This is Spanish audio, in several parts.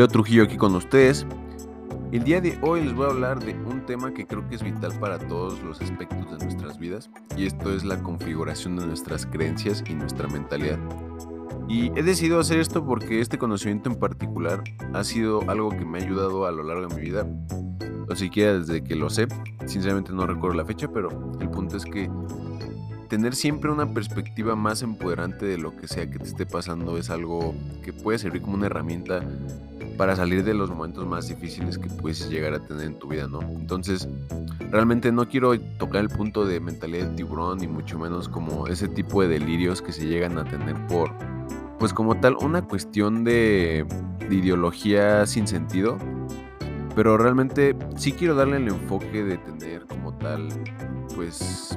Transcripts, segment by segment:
Leo Trujillo aquí con ustedes. El día de hoy les voy a hablar de un tema que creo que es vital para todos los aspectos de nuestras vidas y esto es la configuración de nuestras creencias y nuestra mentalidad. Y he decidido hacer esto porque este conocimiento en particular ha sido algo que me ha ayudado a lo largo de mi vida, o siquiera desde que lo sé, sinceramente no recuerdo la fecha, pero el punto es que tener siempre una perspectiva más empoderante de lo que sea que te esté pasando es algo que puede servir como una herramienta para salir de los momentos más difíciles que puedes llegar a tener en tu vida, ¿no? Entonces, realmente no quiero tocar el punto de mentalidad de tiburón, ni mucho menos como ese tipo de delirios que se llegan a tener por, pues como tal, una cuestión de, de ideología sin sentido. Pero realmente sí quiero darle el enfoque de tener como tal, pues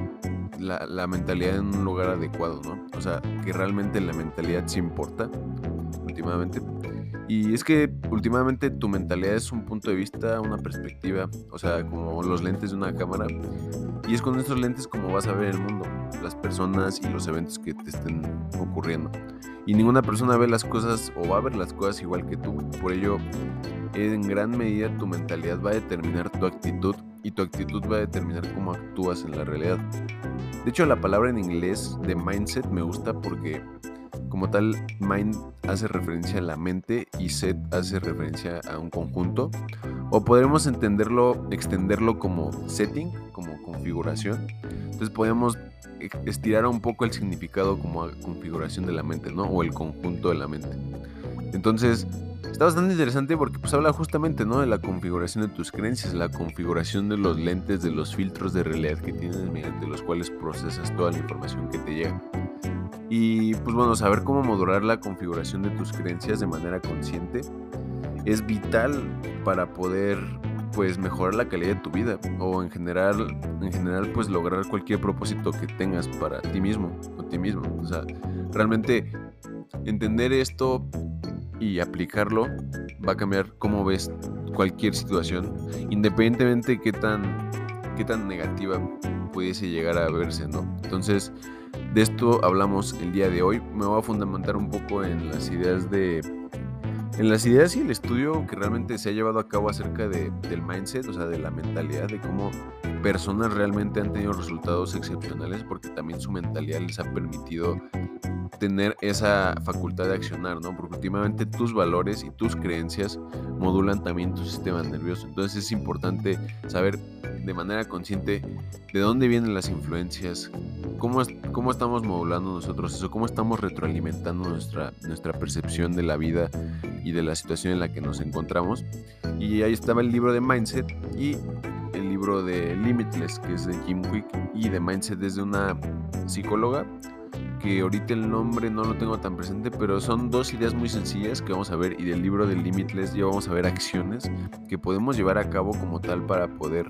la, mentalidad en un lugar adecuado, ¿no? O sea, que realmente la mentalidad sí importa últimamente. Y es que últimamente tu mentalidad es un punto de vista, una perspectiva, o sea, como los lentes de una cámara. Y es con estos lentes como vas a ver el mundo, las personas y los eventos que te estén ocurriendo. Y ninguna persona ve las cosas o va a ver las cosas igual que tú. Por ello, en gran medida tu mentalidad va a determinar tu actitud y tu actitud va a determinar cómo actúas en la realidad. De hecho, la palabra en inglés de mindset me gusta porque como tal, mind hace referencia a la mente y set hace referencia a un conjunto. O podremos entenderlo, extenderlo como setting, como configuración. Entonces podemos estirar un poco el significado como configuración de la mente, ¿no? O el conjunto de la mente. Entonces, está bastante interesante porque pues habla justamente, ¿no? De la configuración de tus creencias, la configuración de los lentes, de los filtros de realidad que tienes mediante los cuales procesas toda la información que te llega. Y pues bueno, saber cómo modular la configuración de tus creencias de manera consciente es vital para poder pues mejorar la calidad de tu vida o en general en general pues lograr cualquier propósito que tengas para ti mismo o ti mismo. O sea, realmente entender esto y aplicarlo va a cambiar cómo ves cualquier situación, independientemente de qué tan qué tan negativa pudiese llegar a verse, ¿no? Entonces, de esto hablamos el día de hoy. Me voy a fundamentar un poco en las ideas de. En las ideas y el estudio que realmente se ha llevado a cabo acerca de, del mindset, o sea, de la mentalidad, de cómo personas realmente han tenido resultados excepcionales, porque también su mentalidad les ha permitido tener esa facultad de accionar, ¿no? Porque últimamente tus valores y tus creencias modulan también tu sistema nervioso. Entonces es importante saber de manera consciente de dónde vienen las influencias, cómo, cómo estamos modulando nosotros eso, cómo estamos retroalimentando nuestra, nuestra percepción de la vida y de la situación en la que nos encontramos. Y ahí estaba el libro de Mindset y el libro de Limitless, que es de Jim Quick, y de Mindset desde una psicóloga que ahorita el nombre no lo tengo tan presente, pero son dos ideas muy sencillas que vamos a ver y del libro de Limitless ya vamos a ver acciones que podemos llevar a cabo como tal para poder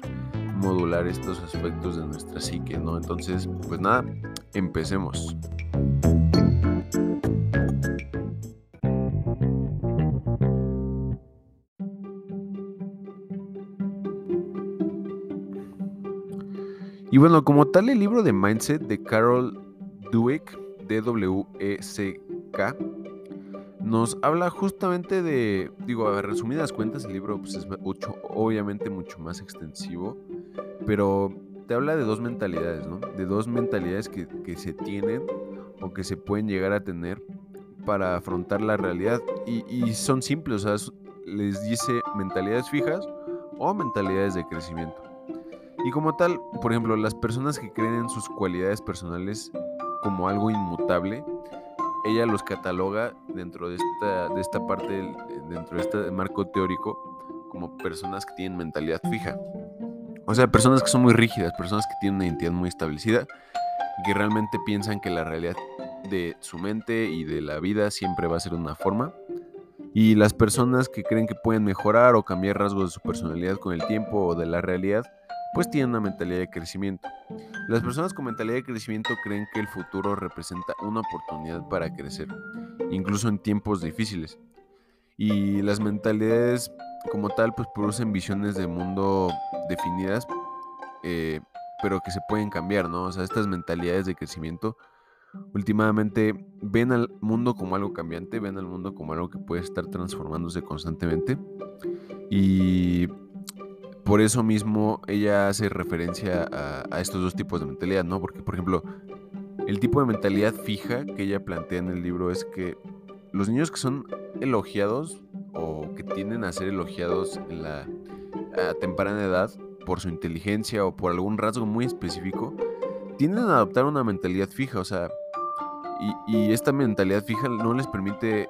modular estos aspectos de nuestra psique, ¿no? Entonces, pues nada, empecemos. Y bueno, como tal el libro de Mindset de Carol Dweck, D-W-E-C-K, nos habla justamente de, digo, a resumidas cuentas, el libro pues, es obviamente mucho más extensivo, pero te habla de dos mentalidades, ¿no? De dos mentalidades que, que se tienen o que se pueden llegar a tener para afrontar la realidad. Y, y son simples, o sea, les dice mentalidades fijas o mentalidades de crecimiento. Y como tal, por ejemplo, las personas que creen en sus cualidades personales como algo inmutable, ella los cataloga dentro de esta, de esta parte, dentro de este marco teórico, como personas que tienen mentalidad fija. O sea, personas que son muy rígidas, personas que tienen una identidad muy establecida y que realmente piensan que la realidad de su mente y de la vida siempre va a ser una forma. Y las personas que creen que pueden mejorar o cambiar rasgos de su personalidad con el tiempo o de la realidad, pues tienen una mentalidad de crecimiento. Las personas con mentalidad de crecimiento creen que el futuro representa una oportunidad para crecer, incluso en tiempos difíciles. Y las mentalidades como tal pues producen visiones de mundo definidas, eh, pero que se pueden cambiar, ¿no? O sea, estas mentalidades de crecimiento últimamente ven al mundo como algo cambiante, ven al mundo como algo que puede estar transformándose constantemente. Y por eso mismo ella hace referencia a, estos dos tipos de mentalidad, ¿no? Porque, por ejemplo, el tipo de mentalidad fija que ella plantea en el libro es que los niños que son elogiados o que tienden a ser elogiados en la temprana edad por su inteligencia o por algún rasgo muy específico, tienden a adoptar una mentalidad fija, o sea, y, esta mentalidad fija no les permite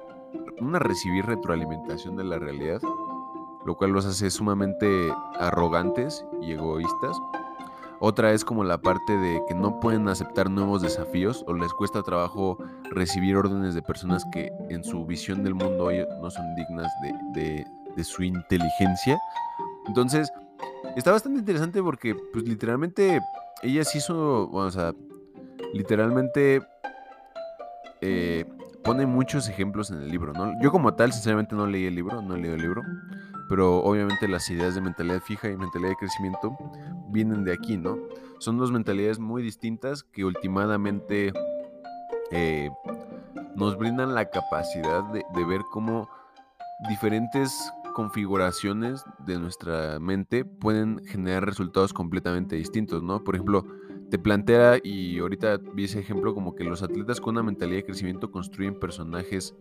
una recibir retroalimentación de la realidad, lo cual los hace sumamente arrogantes y egoístas. Otra es como la parte de que no pueden aceptar nuevos desafíos o les cuesta trabajo recibir órdenes de personas que en su visión del mundo no son dignas de, de su inteligencia. Entonces, está bastante interesante porque, pues literalmente, ella se hizo, o sea, literalmente eh, pone muchos ejemplos en el libro, ¿no? Yo como tal, sinceramente no leí el libro, no leí el libro, pero obviamente las ideas de mentalidad fija y mentalidad de crecimiento vienen de aquí, ¿no? Son dos mentalidades muy distintas que últimamente eh, nos brindan la capacidad de, de ver cómo diferentes configuraciones de nuestra mente pueden generar resultados completamente distintos, ¿no? Por ejemplo, te plantea, y ahorita vi ese ejemplo, como que los atletas con una mentalidad de crecimiento construyen personajes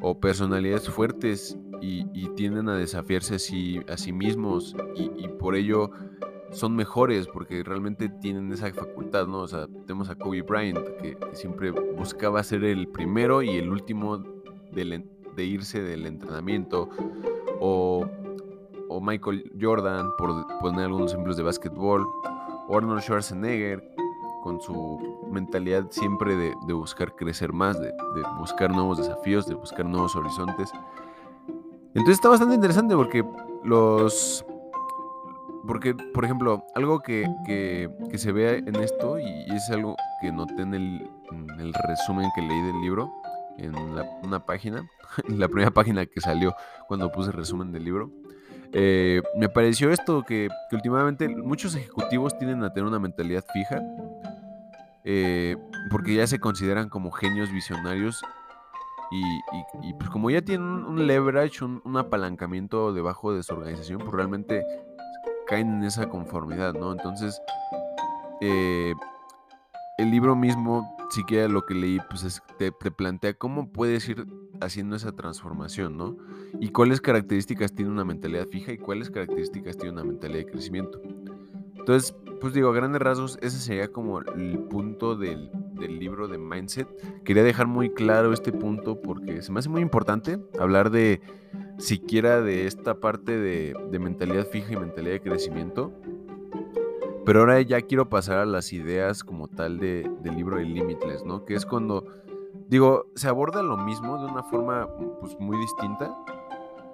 o personalidades fuertes y, tienden a desafiarse a sí, a sí mismos y, por ello son mejores porque realmente tienen esa facultad, ¿no? O sea, tenemos a Kobe Bryant que, siempre buscaba ser el primero y el último de irse del entrenamiento o, o Michael Jordan, por poner algunos ejemplos de básquetbol Arnold Schwarzenegger, con su mentalidad siempre de, buscar crecer más, de, buscar nuevos desafíos, de buscar nuevos horizontes. Entonces está bastante interesante porque los... Porque, por ejemplo, algo que, se vea en esto, y, es algo que noté en el, resumen que leí del libro, en una página, la primera página que salió cuando puse el resumen del libro, eh, me pareció esto que, últimamente muchos ejecutivos tienden a tener una mentalidad fija eh, porque ya se consideran como genios visionarios y, pues como ya tienen un, leverage, un, apalancamiento debajo de su organización, pues realmente caen en esa conformidad, ¿no? Entonces, eh, el libro mismo, siquiera lo que leí, pues te, te plantea cómo puedes ir haciendo esa transformación, ¿no? Y cuáles características tiene una mentalidad fija y cuáles características tiene una mentalidad de crecimiento. Entonces, pues digo, a grandes rasgos, ese sería como el punto del, libro de Mindset. Quería dejar muy claro este punto porque se me hace muy importante hablar de siquiera de esta parte de, mentalidad fija y mentalidad de crecimiento. Pero ahora ya quiero pasar a las ideas como tal de, del libro de Limitless, ¿no? Que es cuando Digo, se aborda lo mismo de una forma pues, muy distinta,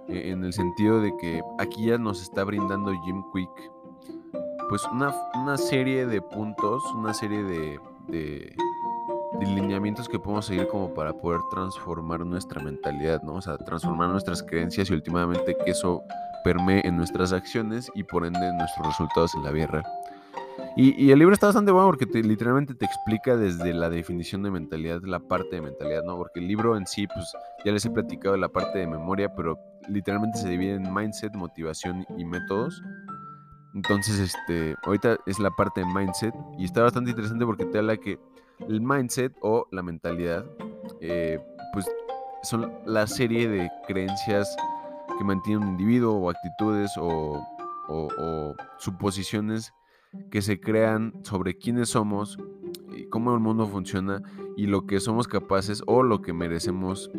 e, en el sentido de que aquí ya nos está brindando Jim Quick pues una, serie de puntos, una serie de, de, lineamientos que podemos seguir como para poder transformar nuestra mentalidad, ¿no? O sea, transformar nuestras creencias y últimamente que eso permee en nuestras acciones y por ende en nuestros resultados en la vida real. Y, el libro está bastante bueno porque literalmente te explica desde la definición de mentalidad, la parte de mentalidad, ¿no? Porque el libro en sí, pues ya les he platicado de la parte de memoria, pero literalmente se divide en mindset, motivación y métodos. Entonces, este, ahorita es la parte de mindset y está bastante interesante porque te habla que el mindset o la mentalidad, eh, pues son la serie de creencias que mantiene un individuo o actitudes o, o suposiciones que se crean sobre quiénes somos, y cómo el mundo funciona y lo que somos capaces o lo que merecemos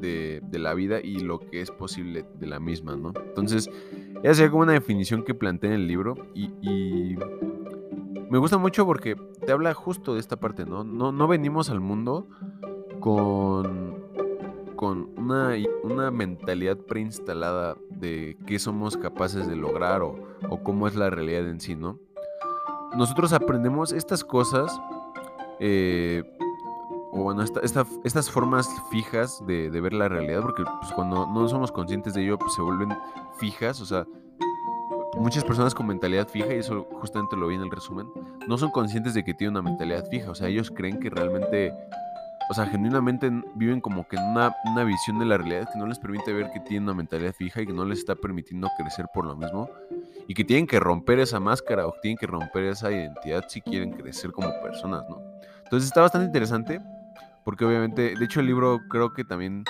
de, la vida y lo que es posible de la misma, ¿no? Entonces, esa sería como una definición que plantea en el libro y, me gusta mucho porque te habla justo de esta parte, ¿no? No, no venimos al mundo con, con una, una mentalidad preinstalada de qué somos capaces de lograr o, o cómo es la realidad en sí, ¿no? nosotros aprendemos estas cosas, eh, bueno, estas formas fijas de, ver la realidad, porque pues, cuando no somos conscientes de ello, pues, se vuelven fijas, o sea, muchas personas con mentalidad fija, y eso justamente lo vi en el resumen, no son conscientes de que tienen una mentalidad fija. O sea, ellos creen que realmente, o sea, genuinamente viven como que en una, una visión de la realidad que no les permite ver que tienen una mentalidad fija y que no les está permitiendo crecer por lo mismo. Y que tienen que romper esa máscara o tienen que romper esa identidad si quieren crecer como personas, ¿no? Entonces está bastante interesante porque obviamente, de hecho el libro creo que también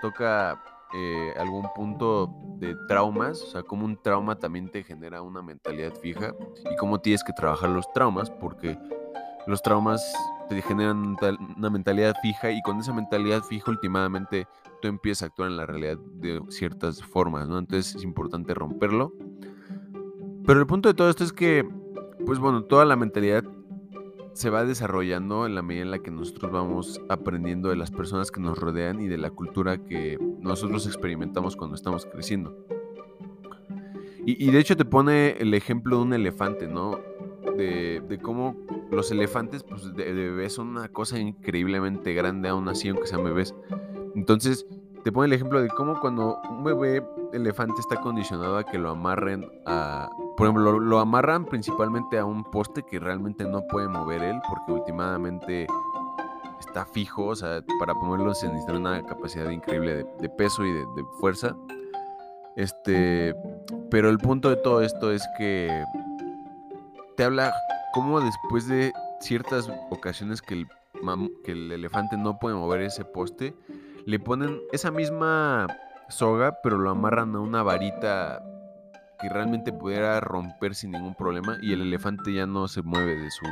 toca eh, algún punto de traumas, o sea, como un trauma también te genera una mentalidad fija y cómo tienes que trabajar los traumas, porque los traumas te generan una mentalidad fija y con esa mentalidad fija últimamente tú empiezas a actuar en la realidad de ciertas formas, ¿no? Entonces es importante romperlo. Pero el punto de todo esto es que, pues bueno, toda la mentalidad se va desarrollando en la medida en la que nosotros vamos aprendiendo de las personas que nos rodean y de la cultura que nosotros experimentamos cuando estamos creciendo. Y, de hecho te pone el ejemplo de un elefante, ¿no? De, cómo los elefantes, pues de, bebés son una cosa increíblemente grande aún así, aunque sean bebés. Entonces, te pone el ejemplo de cómo cuando un bebé elefante está condicionado a que lo amarren a, por ejemplo, lo, amarran principalmente a un poste que realmente no puede mover él porque últimamente está fijo, o sea, para ponerlo se necesita una capacidad increíble de, peso y de, fuerza. Este, pero el punto de todo esto es que te habla cómo después de ciertas ocasiones que el, que el elefante no puede mover ese poste, le ponen esa misma soga, pero lo amarran a una varita que realmente pudiera romper sin ningún problema y el elefante ya no se mueve de su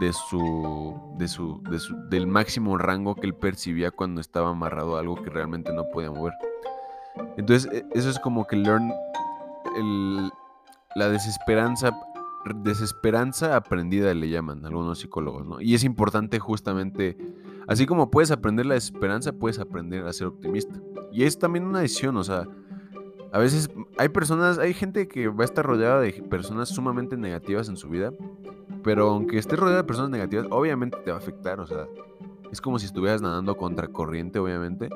de su de su, de su del máximo rango que él percibía cuando estaba amarrado a algo que realmente no podía mover. Entonces, e, eso es como que learn el, la desesperanza desesperanza aprendida le llaman algunos psicólogos, ¿no? Y es importante justamente así como puedes aprender la desesperanza, puedes aprender a ser optimista. Y es también una decisión, o sea, a veces hay personas, hay gente que va a estar rodeada de personas sumamente negativas en su vida, pero aunque estés rodeada de personas negativas, obviamente te va a afectar, o sea, es como si estuvieras nadando contra corriente, obviamente,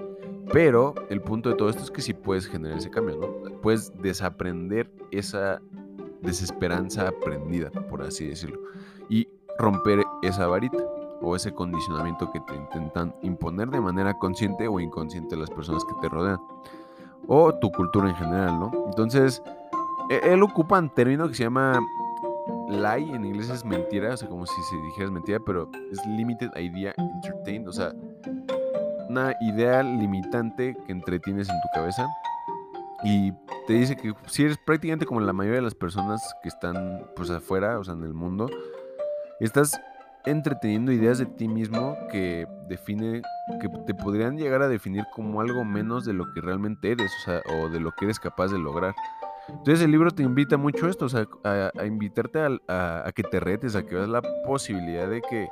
pero el punto de todo esto es que sí puedes generar ese cambio, ¿no? Puedes desaprender esa desesperanza aprendida, por así decirlo, y romper esa varita o ese condicionamiento que te intentan imponer de manera consciente o inconsciente las personas que te rodean o tu cultura en general, ¿no? Entonces, e, él ocupa un término que se llama lie, en inglés es mentira, o sea, como si se dijeras mentira, pero es limited idea entertained, o sea, una idea limitante que entretienes en tu cabeza y te dice que si eres prácticamente como la mayoría de las personas que están pues afuera, o sea, en el mundo, estás entreteniendo ideas de ti mismo que define, que te podrían llegar a definir como algo menos de lo que realmente eres, o sea, o de lo que eres capaz de lograr. Entonces el libro te invita mucho a esto, o sea, a, invitarte a, que te retes, a que veas la posibilidad de que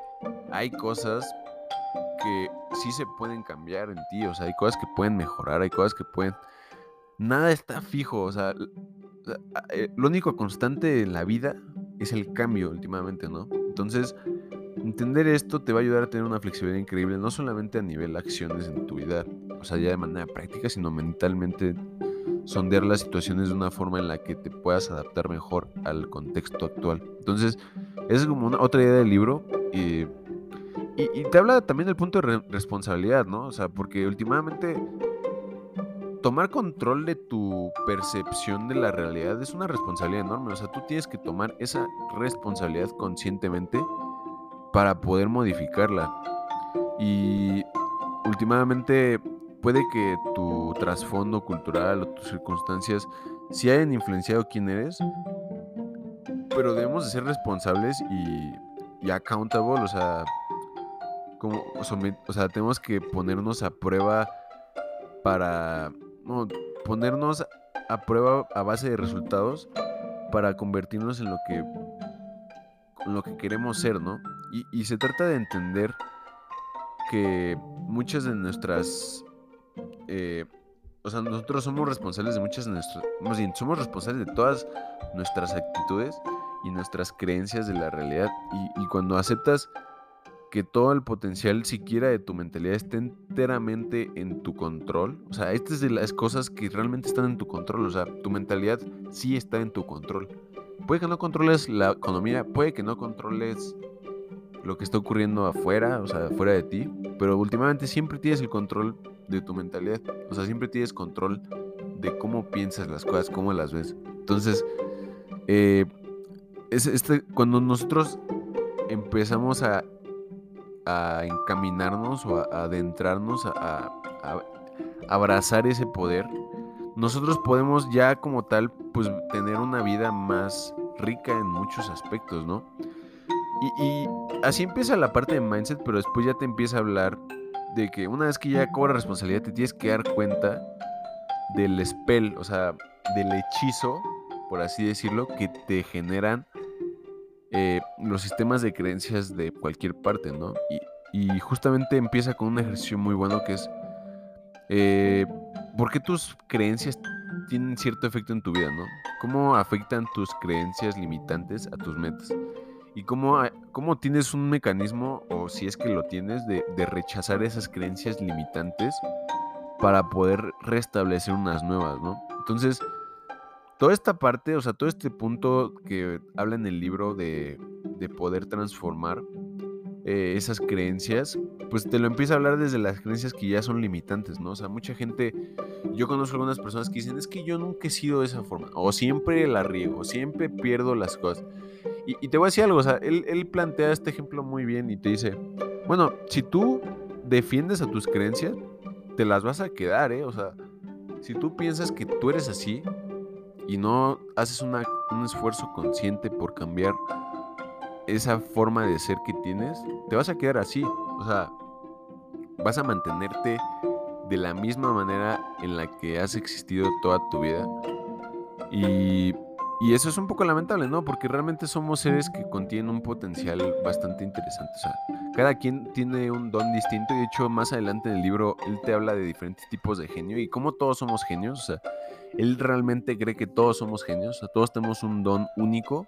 hay cosas que sí se pueden cambiar en ti, o sea, hay cosas que pueden mejorar, hay cosas que pueden... Nada está fijo, o sea, eh, lo único constante en la vida es el cambio últimamente, ¿no? Entonces, Entender esto te va a ayudar a tener una flexibilidad increíble, no solamente a nivel acciones en tu vida, o sea, ya de manera práctica, sino mentalmente sondear las situaciones de una forma en la que te puedas adaptar mejor al contexto actual. Entonces, esa es como una, otra idea del libro. y, te habla también del punto de responsabilidad, ¿no? O sea, porque últimamente tomar control de tu percepción de la realidad es una responsabilidad enorme. O sea, tú tienes que tomar esa responsabilidad conscientemente para poder modificarla. Y últimamente puede que tu trasfondo cultural o tus circunstancias sí hayan influenciado quién eres, pero debemos de ser responsables y, y accountable, o sea, como, o sea, tenemos que ponernos a prueba para, no, ponernos a prueba a base de resultados para convertirnos en lo que lo que queremos ser, ¿no? Y, se trata de entender que muchas de nuestras... Eh, o sea, nosotros somos responsables de muchas de nuestras... Más bien, somos responsables de todas nuestras actitudes y nuestras creencias de la realidad. Y, cuando aceptas que todo el potencial siquiera de tu mentalidad esté enteramente en tu control. O sea, esta es de las cosas que realmente están en tu control. O sea, tu mentalidad sí está en tu control. Puede que no controles la economía, puede que no controles lo que está ocurriendo afuera, o sea, fuera de ti, pero últimamente siempre tienes el control de tu mentalidad. O sea, siempre tienes control de cómo piensas las cosas, cómo las ves. Entonces, eh, es este, cuando nosotros empezamos a a encaminarnos o a, adentrarnos a, abrazar ese poder, nosotros podemos ya como tal pues tener una vida más rica en muchos aspectos, ¿no? Y, así empieza la parte de mindset, pero después ya te empieza a hablar de que una vez que ya cobra responsabilidad te tienes que dar cuenta del spell, o sea, del hechizo, por así decirlo, que te generan eh, los sistemas de creencias de cualquier parte, ¿no? Y, justamente empieza con un ejercicio muy bueno que es, eh, ¿por qué tus creencias tienen cierto efecto en tu vida, ¿no? ¿Cómo afectan tus creencias limitantes a tus metas? Y cómo, cómo tienes un mecanismo, o si es que lo tienes, de, de rechazar esas creencias limitantes para poder restablecer unas nuevas, ¿no? Entonces, toda esta parte, o sea, todo este punto que habla en el libro de, poder transformar eh, esas creencias, pues te lo empieza a hablar desde las creencias que ya son limitantes, ¿no? O sea, mucha gente, yo conozco algunas personas que dicen, es que yo nunca he sido de esa forma, o siempre la riego, siempre pierdo las cosas. Y, te voy a decir algo, o sea, él, él plantea este ejemplo muy bien y te dice, bueno, si tú defiendes a tus creencias, te las vas a quedar, ¿eh? O sea, si tú piensas que tú eres así, y no haces un esfuerzo consciente por cambiar esa forma de ser que tienes, te vas a quedar así. O sea, vas a mantenerte de la misma manera en la que has existido toda tu vida. Y, y, eso es un poco lamentable, ¿no? Porque realmente somos seres que contienen un potencial bastante interesante. O sea, cada quien tiene un don distinto y de hecho más adelante en el libro él te habla de diferentes tipos de genio y cómo todos somos genios. O sea, él realmente cree que todos somos genios, todos tenemos un don único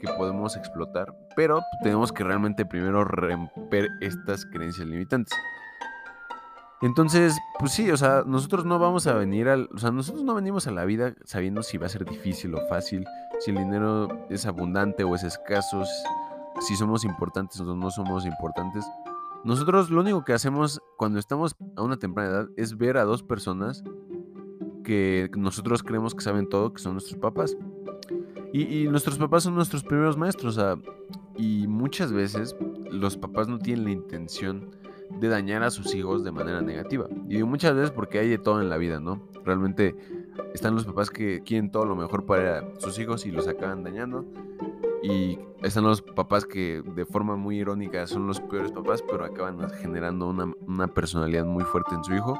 que podemos explotar, pero tenemos que realmente primero romper estas creencias limitantes. Entonces, pues sí, o sea, nosotros no vamos a venir al, o sea, nosotros no venimos a la vida sabiendo si va a ser difícil o fácil, si el dinero es abundante o es escaso, si somos importantes o no somos importantes. Nosotros lo único que hacemos cuando estamos a una temprana edad es ver a dos personas que nosotros creemos que saben todo, que son nuestros papás. Y, nuestros papás son nuestros primeros maestros. y muchas veces los papás no tienen la intención de dañar a sus hijos de manera negativa. Y muchas veces porque hay de todo en la vida, ¿no? Realmente están los papás que quieren todo lo mejor para sus hijos y los acaban dañando. Y están los papás que de forma muy irónica son los peores papás, pero acaban generando una, una personalidad muy fuerte en su hijo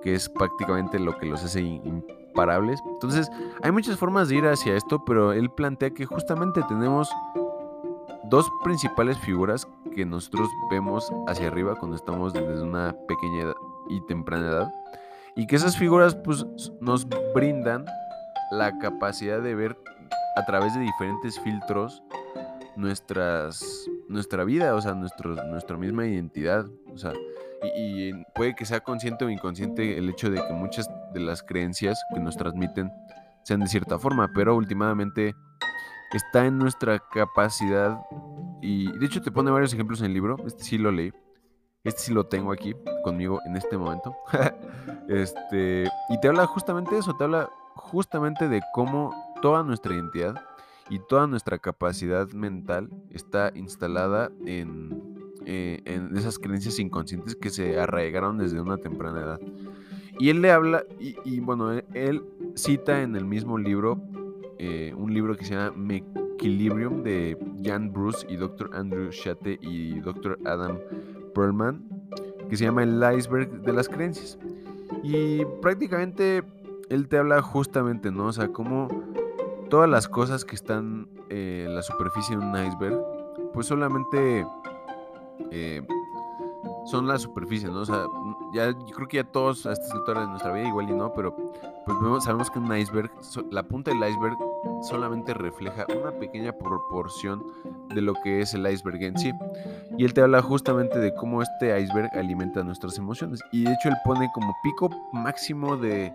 que es prácticamente lo que los hace imparables. Entonces, hay muchas formas de ir hacia esto, pero él plantea que justamente tenemos dos principales figuras que nosotros vemos hacia arriba cuando estamos desde una pequeña y temprana edad. Y que esas figuras pues, nos brindan la capacidad de ver a través de diferentes filtros nuestras, nuestra vida, o sea, nuestro, nuestra misma identidad. O sea, y, puede que sea consciente o inconsciente el hecho de que muchas de las creencias que nos transmiten sean de cierta forma, pero últimamente está en nuestra capacidad y de hecho te pone varios ejemplos en el libro, este sí lo leí, este sí lo tengo aquí conmigo en este momento, este, y te habla justamente de eso, te habla justamente de cómo toda nuestra identidad y toda nuestra capacidad mental está instalada en eh, en esas creencias inconscientes que se arraigaron desde una temprana edad. Y él le habla, y, bueno, él, cita en el mismo libro, eh, un libro que se llama Mequilibrium de Jan Bruce y Dr. Andrew Shate y Dr. Adam Perlman, que se llama El iceberg de las creencias. Y prácticamente él te habla justamente, ¿no? O sea, como todas las cosas que están en la superficie de un iceberg, pues solamente eh, son la superficie, ¿no? O sea, ya, yo creo que ya todos a esta altura de nuestra vida, igual y no, pero pues sabemos que un iceberg, la punta del iceberg solamente refleja una pequeña proporción de lo que es el iceberg en sí. Y él te habla justamente de cómo este iceberg alimenta nuestras emociones. Y de hecho él pone como pico máximo de,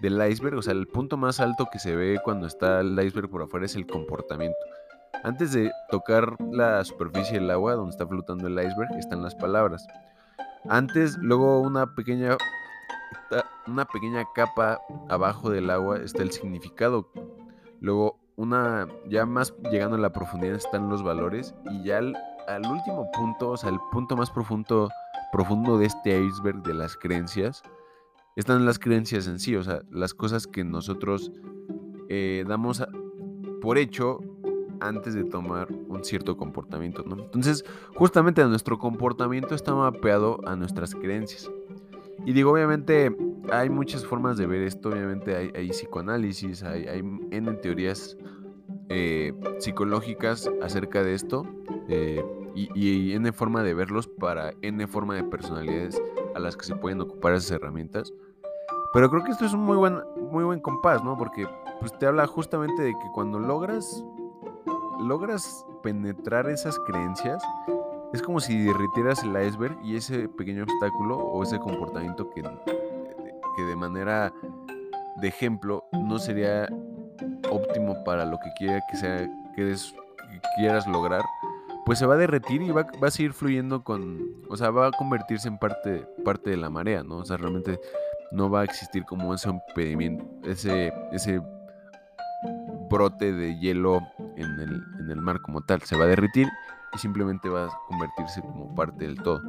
del iceberg, o sea, el punto más alto que se ve cuando está el iceberg por afuera es el comportamiento. Antes de tocar la superficie del agua donde está flotando el iceberg están las palabras. Antes, luego una pequeña una pequeña capa abajo del agua está el significado. Luego una ya más llegando a la profundidad están los valores y ya al, último punto, o sea, el punto más profundo profundo de este iceberg de las creencias están las creencias en sí, o sea, las cosas que nosotros eh, damos por hecho antes de tomar un cierto comportamiento, ¿no? Entonces, justamente nuestro comportamiento está mapeado a nuestras creencias. Y digo, obviamente hay muchas formas de ver esto, obviamente hay, psicoanálisis, hay, hay N teorías eh, psicológicas acerca de esto eh, y, y, N forma de verlos para N forma de personalidades a las que se pueden ocupar esas herramientas. Pero creo que esto es un muy buen, muy buen compás, ¿no? Porque pues, te habla justamente de que cuando logras logras penetrar esas creencias, es como si derritieras el iceberg y ese pequeño obstáculo o ese comportamiento que, que de manera de ejemplo no sería óptimo para lo que quiera que sea que, quieras lograr, pues se va a derretir y va, va, a seguir fluyendo con, o sea, va a convertirse en parte, parte de la marea, ¿no? O sea, realmente no va a existir como ese impedimento, ese, ese brote de hielo en el, en el mar como tal. Se va a derretir y simplemente va a convertirse como parte del todo.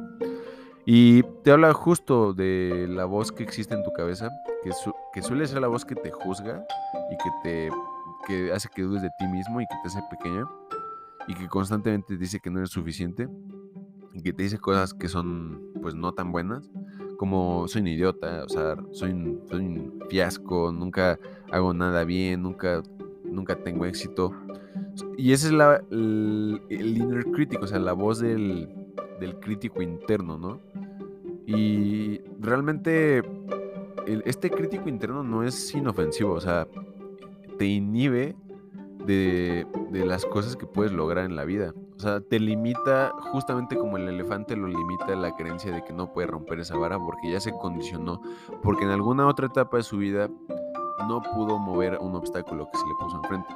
Y te habla justo de la voz que existe en tu cabeza, que, que suele ser la voz que te juzga y que te que hace que dudes de ti mismo y que te hace pequeña y que constantemente te dice que no eres suficiente y que te dice cosas que son pues no tan buenas como soy un idiota, o sea, soy soy un fiasco, nunca hago nada bien, nunca nunca tengo éxito. Y ese es el, inner crítico, o sea, la voz del, del crítico interno, ¿no? Y realmente este crítico interno no es inofensivo, o sea, te inhibe de, de, las cosas que puedes lograr en la vida. O sea, te limita, justamente como el elefante lo limita la creencia de que no puede romper esa vara porque ya se condicionó, porque en alguna otra etapa de su vida no pudo mover un obstáculo que se le puso enfrente.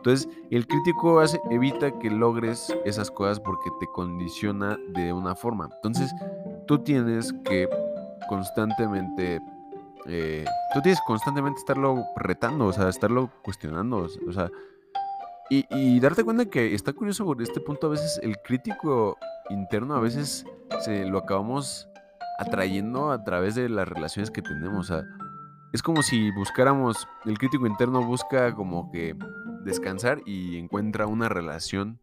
Entonces, el crítico hace, evita que logres esas cosas porque te condiciona de una forma. Entonces, tú tienes que constantemente, eh, tú tienes constantemente estarlo retando, o sea, estarlo cuestionando, o sea, y, y, darte cuenta que está curioso por este punto, a veces el crítico interno, a veces se lo acabamos atrayendo a través de las relaciones que tenemos, o sea, es como si buscáramos, el crítico interno busca como que descansar y encuentra una relación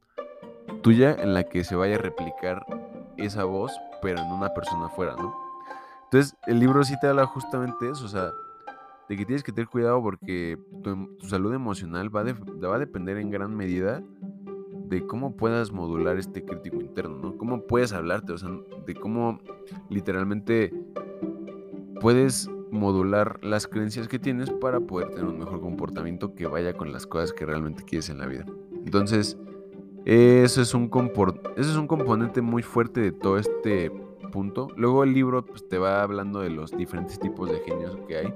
tuya en la que se vaya a replicar esa voz, pero en una persona afuera, ¿no? Entonces, el libro sí te habla justamente eso, o sea, de que tienes que tener cuidado porque tu, em, salud emocional va, va a depender en gran medida de cómo puedas modular este crítico interno, ¿no? Cómo puedes hablarte, o sea, de cómo literalmente puedes modular las creencias que tienes para poder tener un mejor comportamiento que vaya con las cosas que realmente quieres en la vida. Entonces, eso es un, eso es un componente muy fuerte de todo este punto. Luego el libro pues, te va hablando de los diferentes tipos de genios que hay.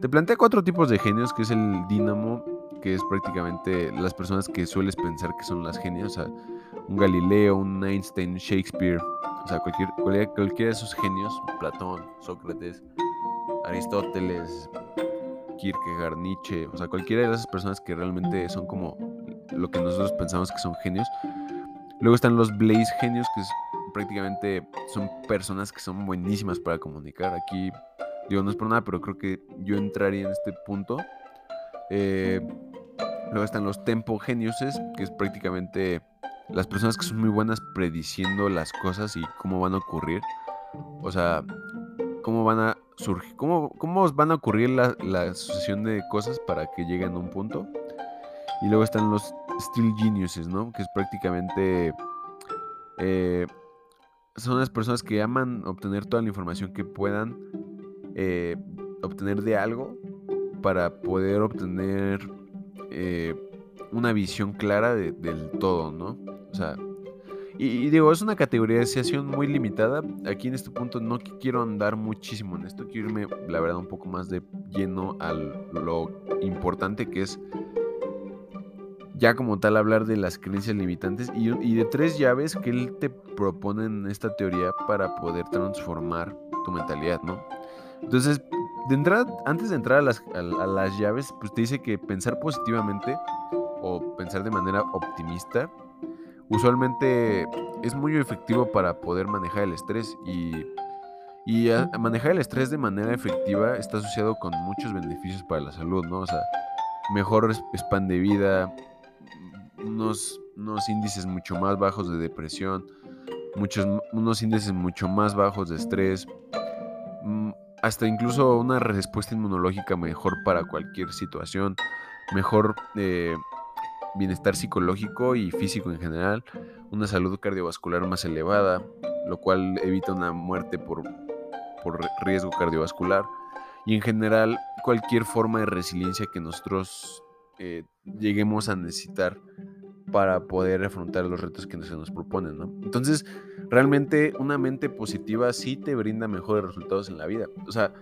Te plantea cuatro tipos de genios, que es el dínamo, que es prácticamente las personas que sueles pensar que son las genios, o sea, un Galileo, un Einstein, Shakespeare, o sea, cualquier, cualquiera de esos genios, Platón, Sócrates, Aristóteles, Kierkegaard, Nietzsche, o sea, cualquiera de esas personas que realmente son como lo que nosotros pensamos que son genios. Luego están los Blaze genios, que prácticamente son personas que son buenísimas para comunicar. Aquí, digo, no es por nada, pero creo que yo entraría en este punto. Eh, luego están los Tempo geniuses, que es prácticamente las personas que son muy buenas prediciendo las cosas y cómo van a ocurrir. O sea, cómo van a surgir, cómo, cómo van a ocurrir la, la, sucesión de cosas para que lleguen a un punto. Y luego están los Steel Geniuses, ¿no? Que es prácticamente... Eh, son las personas que aman obtener toda la información que puedan eh, obtener de algo para poder obtener eh, una visión clara del todo, ¿no? O sea, y, digo, es una categorización muy limitada. Aquí en este punto no quiero andar muchísimo en esto, quiero irme, la verdad, un poco más de lleno a lo importante que es ya como tal hablar de las creencias limitantes y, de tres llaves que él te propone en esta teoría para poder transformar tu mentalidad, ¿no? Entonces, de entrada, antes de entrar a las, a las llaves, pues te dice que pensar positivamente o pensar de manera optimista usualmente es muy efectivo para poder manejar el estrés y, y manejar el estrés de manera efectiva está asociado con muchos beneficios para la salud, ¿no? O sea, mejor span de vida, unos, unos índices mucho más bajos de depresión, muchos, unos índices mucho más bajos de estrés, mm, hasta incluso una respuesta inmunológica mejor para cualquier situación, mejor eh, bienestar psicológico y físico en general, una salud cardiovascular más elevada, lo cual evita una muerte por, por riesgo cardiovascular y en general cualquier forma de resiliencia que nosotros eh, lleguemos a necesitar para poder afrontar los retos que se nos proponen, ¿no? Entonces, realmente una mente positiva sí te brinda mejores resultados en la vida. O sea,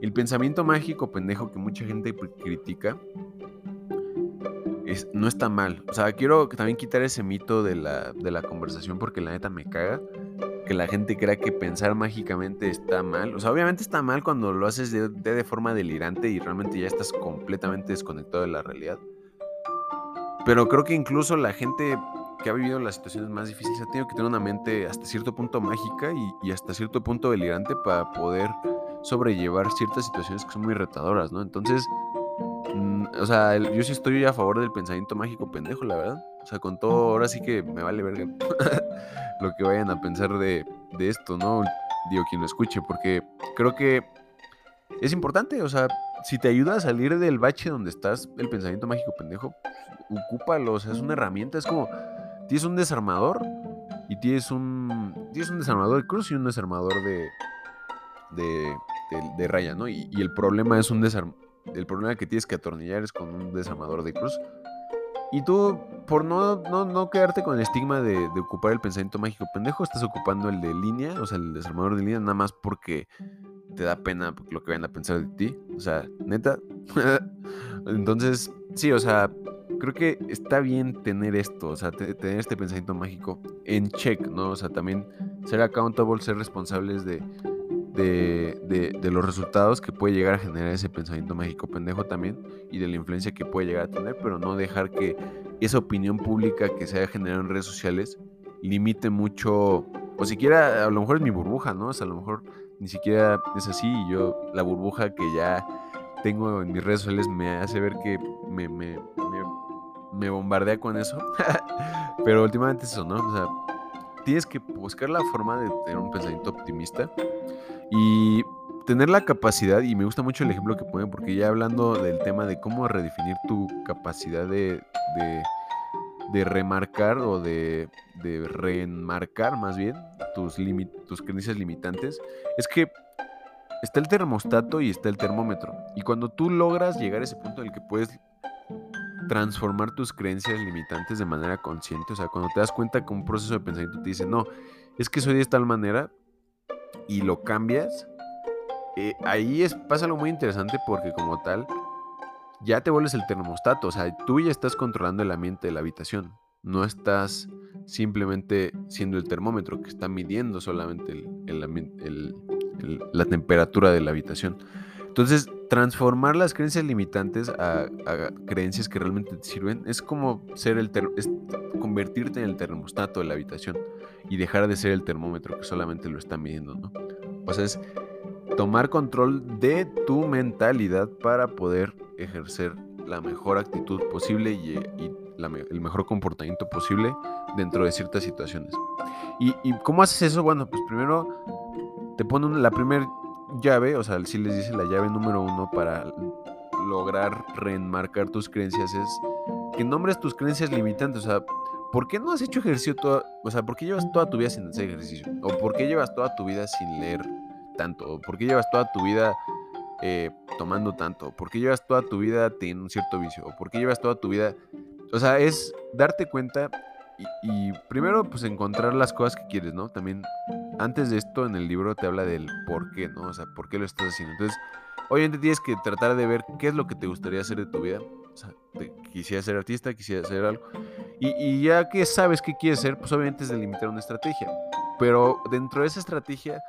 el pensamiento mágico pendejo que mucha gente critica es, no está mal. O sea, quiero también quitar ese mito de la, de la conversación porque la neta me caga. Que la gente crea que pensar mágicamente está mal. O sea, obviamente está mal cuando lo haces de, de forma delirante y realmente ya estás completamente desconectado de la realidad. Pero creo que incluso la gente que ha vivido las situaciones más difíciles ha tenido que tener una mente hasta cierto punto mágica y, hasta cierto punto delirante para poder sobrellevar ciertas situaciones que son muy retadoras, ¿no? Entonces, o sea, yo sí estoy a favor del pensamiento mágico pendejo, la verdad. O sea, con todo, ahora sí que me vale verga lo que vayan a pensar de, de esto, ¿no? Digo, quien lo escuche, porque creo que es importante, o sea, si te ayuda a salir del bache donde estás, el pensamiento mágico pendejo, ocúpalo, o sea, es una herramienta, es como, tienes un desarmador y tienes un, tienes un desarmador de cruz y un desarmador de, de, de, raya, ¿no? Y, el problema es un desarmador, el problema que tienes que atornillar es con un desarmador de cruz. Y tú, por no, no, no quedarte con el estigma de, ocupar el pensamiento mágico pendejo, estás ocupando el de línea, o sea, el desarmador de línea, nada más porque te da pena lo que vayan a pensar de ti. O sea, neta. Entonces, sí, o sea, creo que está bien tener esto, o sea, tener este pensamiento mágico en check, ¿no? O sea, también ser accountable, ser responsables de, de, de, los resultados que puede llegar a generar ese pensamiento mágico pendejo también y de la influencia que puede llegar a tener, pero no dejar que esa opinión pública que se haya generado en redes sociales limite mucho, o siquiera, a lo mejor es mi burbuja, ¿no? O sea, a lo mejor ni siquiera es así. Y yo, la burbuja que ya tengo en mis redes sociales me hace ver que me, me, me, bombardea con eso. Pero últimamente eso, ¿no? O sea, tienes que buscar la forma de tener un pensamiento optimista y tener la capacidad, y me gusta mucho el ejemplo que ponen, porque ya hablando del tema de cómo redefinir tu capacidad de, de, de remarcar o de, de reenmarcar más bien tus, tus creencias limitantes, es que está el termostato y está el termómetro. Y cuando tú logras llegar a ese punto en el que puedes transformar tus creencias limitantes de manera consciente, o sea, cuando te das cuenta que un proceso de pensamiento te dice, no, es que soy de tal manera y lo cambias, eh, ahí es, pasa algo muy interesante porque como tal, ya te vuelves el termostato, o sea, tú ya estás controlando el ambiente de la habitación, no estás simplemente siendo el termómetro que está midiendo solamente la temperatura de la habitación. Entonces, transformar las creencias limitantes a, creencias que realmente te sirven es como ser el convertirte en el termostato de la habitación y dejar de ser el termómetro que solamente lo está midiendo, ¿no? O sea, es tomar control de tu mentalidad para poder ejercer la mejor actitud posible y, el mejor comportamiento posible dentro de ciertas situaciones. ¿Y, cómo haces eso? Bueno, pues primero te ponen la primera llave, o sea, si les dice la llave número uno para lograr reenmarcar tus creencias es que nombres tus creencias limitantes, o sea, ¿por qué no has hecho ejercicio toda, o sea, por qué llevas toda tu vida sin hacer ejercicio? ¿O por qué llevas toda tu vida sin leer tanto? ¿O por qué llevas toda tu vida eh, tomando tanto? ¿Por qué llevas toda tu vida teniendo un cierto vicio? ¿O por qué llevas toda tu vida... O sea, es darte cuenta y, y, primero pues encontrar las cosas que quieres, ¿no? También antes de esto en el libro te habla del por qué, ¿no? O sea, por qué lo estás haciendo. Entonces, obviamente tienes que tratar de ver qué es lo que te gustaría hacer de tu vida. O sea, quisiera ser artista, quisiera hacer algo. Y, y, ya que sabes qué quieres ser, pues obviamente es delimitar una estrategia. Pero dentro de esa estrategia,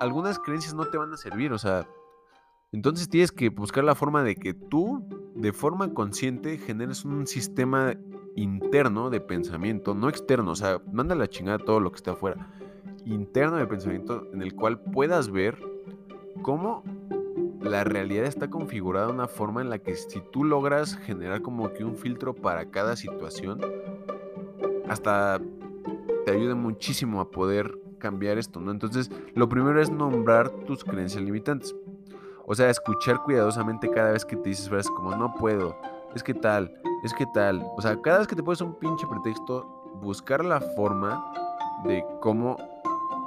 algunas creencias no te van a servir. O sea, entonces tienes que buscar la forma de que tú, de forma consciente, generes un sistema interno de pensamiento, no externo. O sea, manda la chingada todo lo que está afuera. Interno de pensamiento en el cual puedas ver cómo la realidad está configurada de una forma en la que si tú logras generar como que un filtro para cada situación, hasta te ayuda muchísimo a poder cambiar esto, ¿no? Entonces, lo primero es nombrar tus creencias limitantes. O sea, escuchar cuidadosamente cada vez que te dices frases como no puedo, es que tal, es que tal. O sea, cada vez que te pones un pinche pretexto, buscar la forma de cómo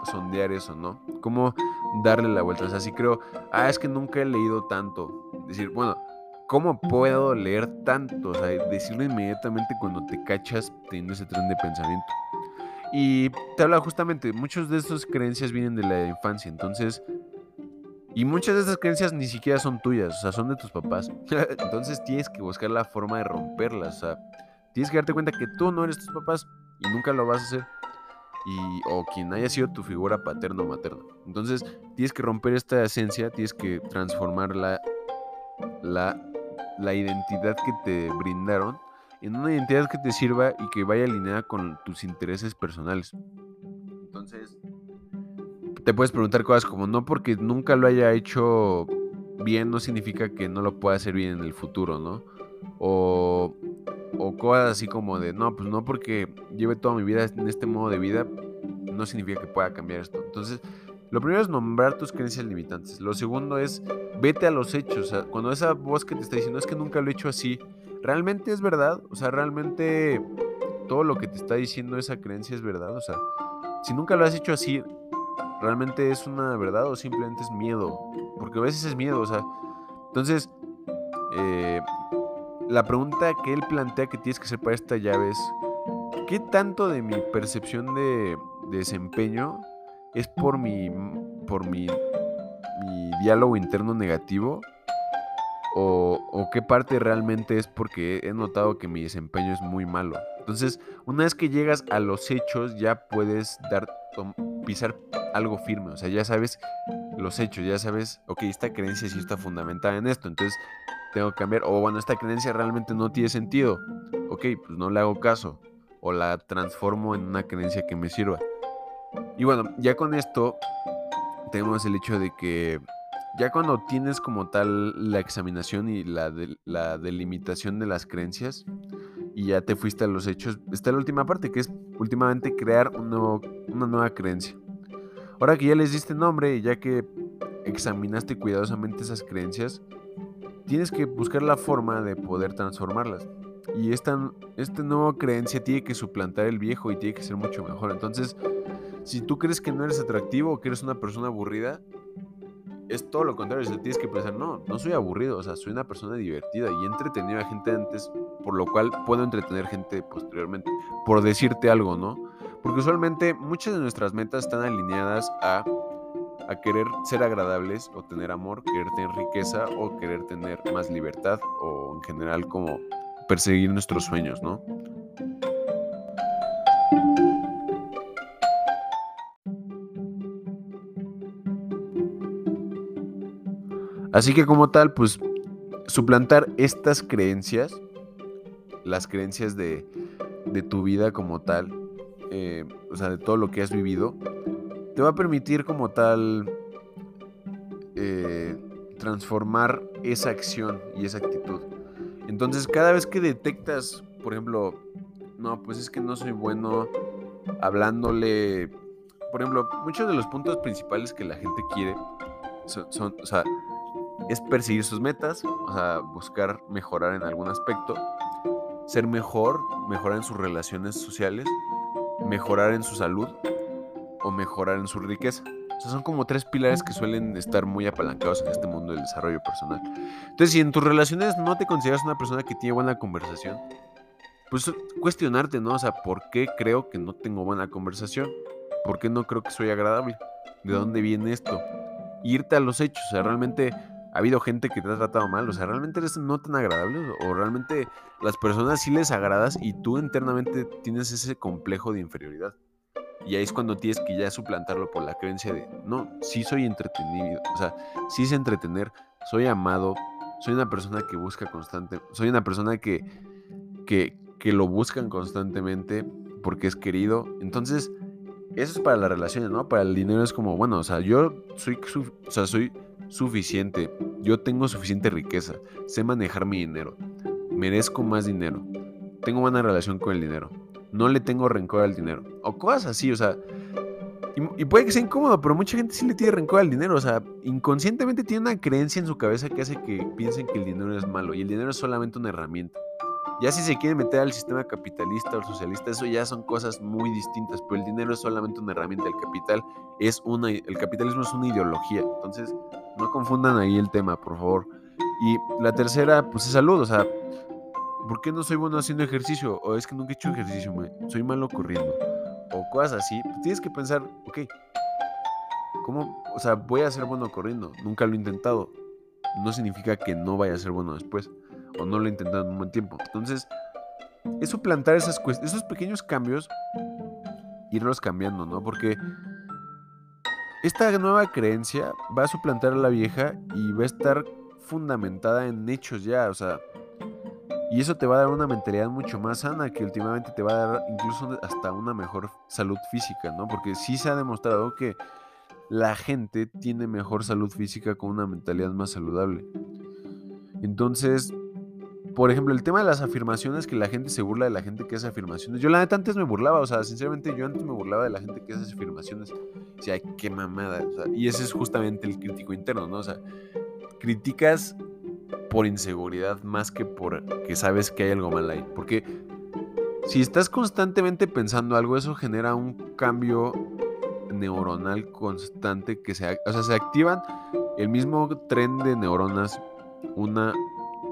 sondear eso, ¿no? Cómo darle la vuelta. O sea, si creo, ah, es que nunca he leído tanto. Decir, bueno, ¿cómo puedo leer tanto? O sea, decirlo inmediatamente cuando te cachas teniendo ese tren de pensamiento. Y te habla justamente, muchas de estas creencias vienen de la infancia, entonces... Y muchas de estas creencias ni siquiera son tuyas, o sea, son de tus papás. entonces tienes que buscar la forma de romperlas, o sea, tienes que darte cuenta que tú no eres tus papás y nunca lo vas a hacer y, o quien haya sido tu figura paterno o materno. Entonces, tienes que romper esta esencia, tienes que transformar la, la, la identidad que te brindaron en una identidad que te sirva y que vaya alineada con tus intereses personales. Entonces, te puedes preguntar cosas como, no porque nunca lo haya hecho bien, no significa que no lo pueda hacer bien en el futuro, ¿no? O o cosas así como de, no, pues no porque lleve toda mi vida en este modo de vida, no significa que pueda cambiar esto. Entonces, lo primero es nombrar tus creencias limitantes. Lo segundo es, vete a los hechos. O sea, cuando esa voz que te está diciendo es que nunca lo he hecho así, ¿realmente es verdad? O sea, ¿realmente todo lo que te está diciendo esa creencia es verdad? O sea, si nunca lo has hecho así, ¿realmente es una verdad o simplemente es miedo? Porque a veces es miedo, o sea. Entonces, eh, la pregunta que él plantea que tienes que hacer para esta llave es, ¿qué tanto de mi percepción de, desempeño es por mi, por mi, mi diálogo interno negativo? O, qué parte realmente es porque he notado que mi desempeño es muy malo. Entonces, una vez que llegas a los hechos, ya puedes dar, pisar algo firme. O sea, ya sabes los hechos, ya sabes, ok, esta creencia sí está fundamentada en esto. Entonces, tengo que cambiar. O bueno, esta creencia realmente no tiene sentido. Ok, pues no le hago caso. O la transformo en una creencia que me sirva. Y bueno, ya con esto tenemos el hecho de que ya cuando tienes como tal la examinación y la, la delimitación de las creencias y ya te fuiste a los hechos, está la última parte que es últimamente crear una nueva creencia. Ahora que ya les diste nombre y ya que examinaste cuidadosamente esas creencias, tienes que buscar la forma de poder transformarlas. Y esta, esta nueva creencia tiene que suplantar el viejo y tiene que ser mucho mejor. Entonces, si tú crees que no eres atractivo o que eres una persona aburrida, es todo lo contrario. O tienes que pensar, no, no soy aburrido, o sea, soy una persona divertida y he entretenido a gente antes, por lo cual puedo entretener gente posteriormente, por decirte algo, ¿no? Porque usualmente muchas de nuestras metas están alineadas a querer ser agradables o tener amor, querer tener riqueza o querer tener más libertad o en general como perseguir nuestros sueños, ¿no? Así que como tal, pues suplantar estas creencias, las creencias de tu vida como tal, eh, o sea, de todo lo que has vivido, te va a permitir como tal eh, transformar esa acción y esa actitud. Entonces cada vez que detectas, por ejemplo, no, pues es que no soy bueno hablándole, por ejemplo, muchos de los puntos principales que la gente quiere son, o sea, es perseguir sus metas, o sea, buscar mejorar en algún aspecto. ser mejor, mejorar en sus relaciones sociales, mejorar en su salud o mejorar en su riqueza. O sea, son como tres pilares que suelen estar muy apalancados en este mundo del desarrollo personal. Entonces, si en tus relaciones no te consideras una persona que tiene buena conversación, pues cuestionarte, ¿no? O sea, ¿por qué creo que no tengo buena conversación? ¿Por qué no creo que soy agradable? ¿De dónde viene esto? Irte a los hechos, o sea, realmente ha habido gente que te ha tratado mal, o sea, realmente eres no tan agradable o realmente las personas sí les agradas y tú internamente tienes ese complejo de inferioridad. Y ahí es cuando tienes que ya suplantarlo por la creencia de, no, sí soy entretenido, o sea, sí sé entretener, soy amado, soy una persona que busca constante, soy una persona que, que, que lo buscan constantemente porque es querido. Entonces, eso es para las relaciones, ¿no? Para el dinero es como, bueno, o sea, yo soy, o sea, soy suficiente, yo tengo suficiente riqueza, sé manejar mi dinero, merezco más dinero, tengo buena relación con el dinero, no le tengo rencor al dinero, o cosas así, o sea, y, puede que sea incómodo, pero mucha gente sí le tiene rencor al dinero, o sea, inconscientemente tiene una creencia en su cabeza que hace que piensen que el dinero es malo, y el dinero es solamente una herramienta. Ya si se quiere meter al sistema capitalista o socialista, eso ya son cosas muy distintas, pero el dinero es solamente una herramienta, el capital es una, el capitalismo es una ideología, entonces no confundan ahí el tema, por favor. Y la tercera, pues es salud, o sea, ¿por qué no soy bueno haciendo ejercicio? O es que nunca he hecho ejercicio, soy malo corriendo. O cosas así, pues tienes que pensar, ok, ¿cómo? O sea, voy a ser bueno corriendo, nunca lo he intentado. No significa que no vaya a ser bueno después, o no lo he intentado en un buen tiempo. Entonces, eso plantar esas esos pequeños cambios, irlos cambiando, ¿no? Porque esta nueva creencia va a suplantar a la vieja y va a estar fundamentada en hechos ya, o sea, y eso te va a dar una mentalidad mucho más sana que últimamente te va a dar incluso hasta una mejor salud física, ¿no? Porque sí se ha demostrado que la gente tiene mejor salud física con una mentalidad más saludable. Entonces, por ejemplo, el tema de las afirmaciones, que la gente se burla de la gente que hace afirmaciones. Yo la neta antes me burlaba, o sea, sinceramente yo antes me burlaba de la gente que hace afirmaciones. O sea, qué mamada. y ese es justamente el crítico interno, ¿no? O sea, criticas por inseguridad más que por que sabes que hay algo mal ahí. Porque si estás constantemente pensando algo, eso genera un cambio neuronal constante que se, o sea, se activan el mismo tren de neuronas una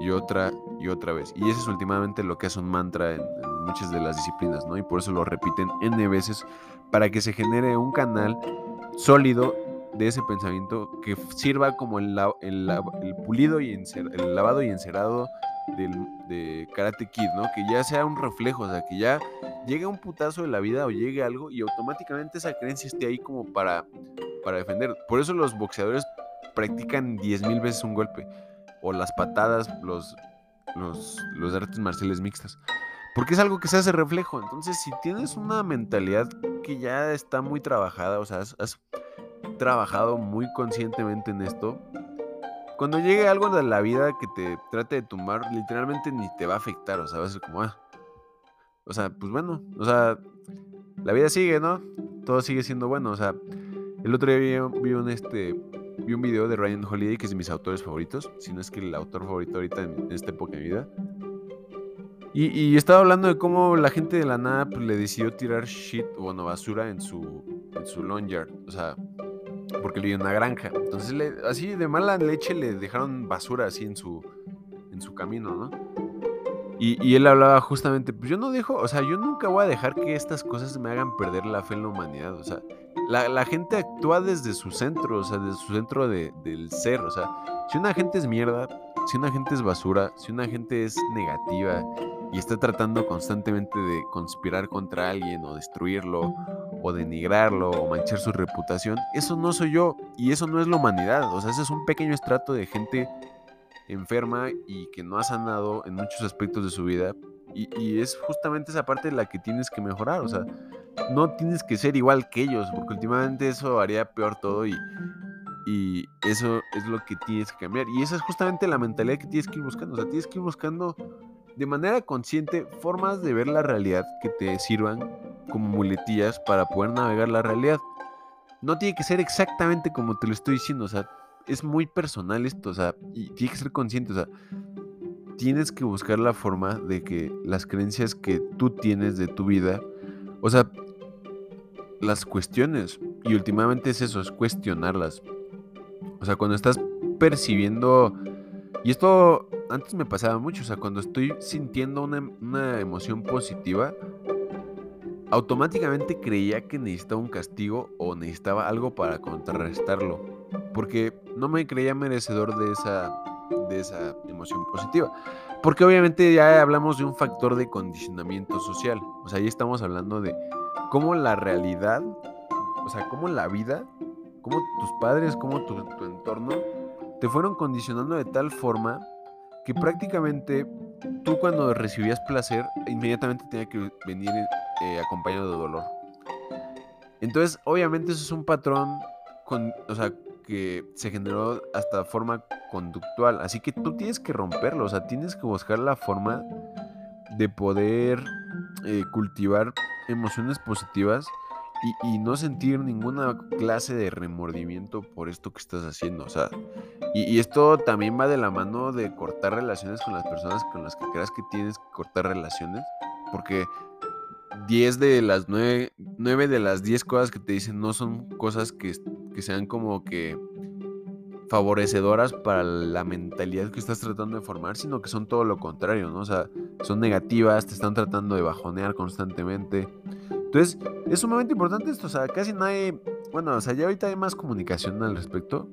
y otra y otra vez. Y eso es últimamente lo que es un mantra en, muchas de las disciplinas, ¿no? Y por eso lo repiten N veces para que se genere un canal sólido de ese pensamiento que sirva como el, el, pulido y el lavado y encerado del, de Karate Kid, ¿no? Que ya sea un reflejo, o sea, que ya llegue un putazo de la vida o llegue algo y automáticamente esa creencia esté ahí como para, para defender. Por eso los boxeadores practican 10.000 veces un golpe o las patadas, los, los, los artes marciales mixtas. Porque es algo que se hace reflejo. Entonces, si tienes una mentalidad que ya está muy trabajada, o sea, has, trabajado muy conscientemente en esto, cuando llegue algo de la vida que te trate de tumbar, literalmente ni te va a afectar, o sea, va a ser como, ah, o sea, pues bueno, o sea, la vida sigue, ¿no? Todo sigue siendo bueno, o sea, el otro día vi, vi un, este, vi un video de Ryan Holiday, que es de mis autores favoritos, si no es que el autor favorito ahorita en, esta época de mi vida. Y, estaba hablando de cómo la gente de la nada pues, le decidió tirar shit, bueno, basura en su, en su lawn yard. O sea, porque le dio una granja. Entonces, así de mala leche le dejaron basura así en su, en su camino, ¿no? Y, y, él hablaba justamente, pues yo no dejo, o sea, yo nunca voy a dejar que estas cosas me hagan perder la fe en la humanidad. O sea, la, gente actúa desde su centro, o sea, desde su centro de, del ser. O sea, si una gente es mierda, si una gente es basura, si una gente es negativa y está tratando constantemente de conspirar contra alguien o destruirlo o denigrarlo o manchar su reputación, eso no soy yo y eso no es la humanidad. O sea, ese es un pequeño estrato de gente enferma y que no ha sanado en muchos aspectos de su vida. Y, y es justamente esa parte la que tienes que mejorar. O sea, no tienes que ser igual que ellos, porque últimamente eso haría peor todo y, y eso es lo que tienes que cambiar. Y esa es justamente la mentalidad que tienes que ir buscando. O sea, tienes que ir buscando de manera consciente formas de ver la realidad que te sirvan como muletillas para poder navegar la realidad. No tiene que ser exactamente como te lo estoy diciendo, o sea, es muy personal esto, o sea, y tiene que ser consciente, o sea, tienes que buscar la forma de que las creencias que tú tienes de tu vida, o sea, las cuestiones. Y últimamente es eso, es cuestionarlas. O sea, cuando estás percibiendo... Y esto antes me pasaba mucho, o sea, cuando estoy sintiendo una, una emoción positiva, automáticamente creía que necesitaba un castigo o necesitaba algo para contrarrestarlo. Porque no me creía merecedor de esa, de esa emoción positiva. Porque obviamente ya hablamos de un factor de condicionamiento social. O sea, ahí estamos hablando de cómo la realidad, o sea, cómo la vida, cómo tus padres, cómo tu, entorno te fueron condicionando de tal forma que prácticamente tú cuando recibías placer inmediatamente tenía que venir eh, acompañado de dolor. Entonces, obviamente eso es un patrón con, o sea, que se generó hasta forma conductual. Así que tú tienes que romperlo, o sea, tienes que buscar la forma de poder eh, cultivar emociones positivas y, no sentir ninguna clase de remordimiento por esto que estás haciendo. O sea, y, esto también va de la mano de cortar relaciones con las personas con las que creas que tienes que cortar relaciones. Porque 10 de las 9, 9 de las 10 cosas que te dicen no son cosas que, que sean como que favorecedoras para la mentalidad que estás tratando de formar, sino que son todo lo contrario, ¿no? O sea, son negativas, te están tratando de bajonear constantemente. Entonces, es sumamente importante esto, o sea, casi nadie, bueno, o sea, ya ahorita hay más comunicación al respecto,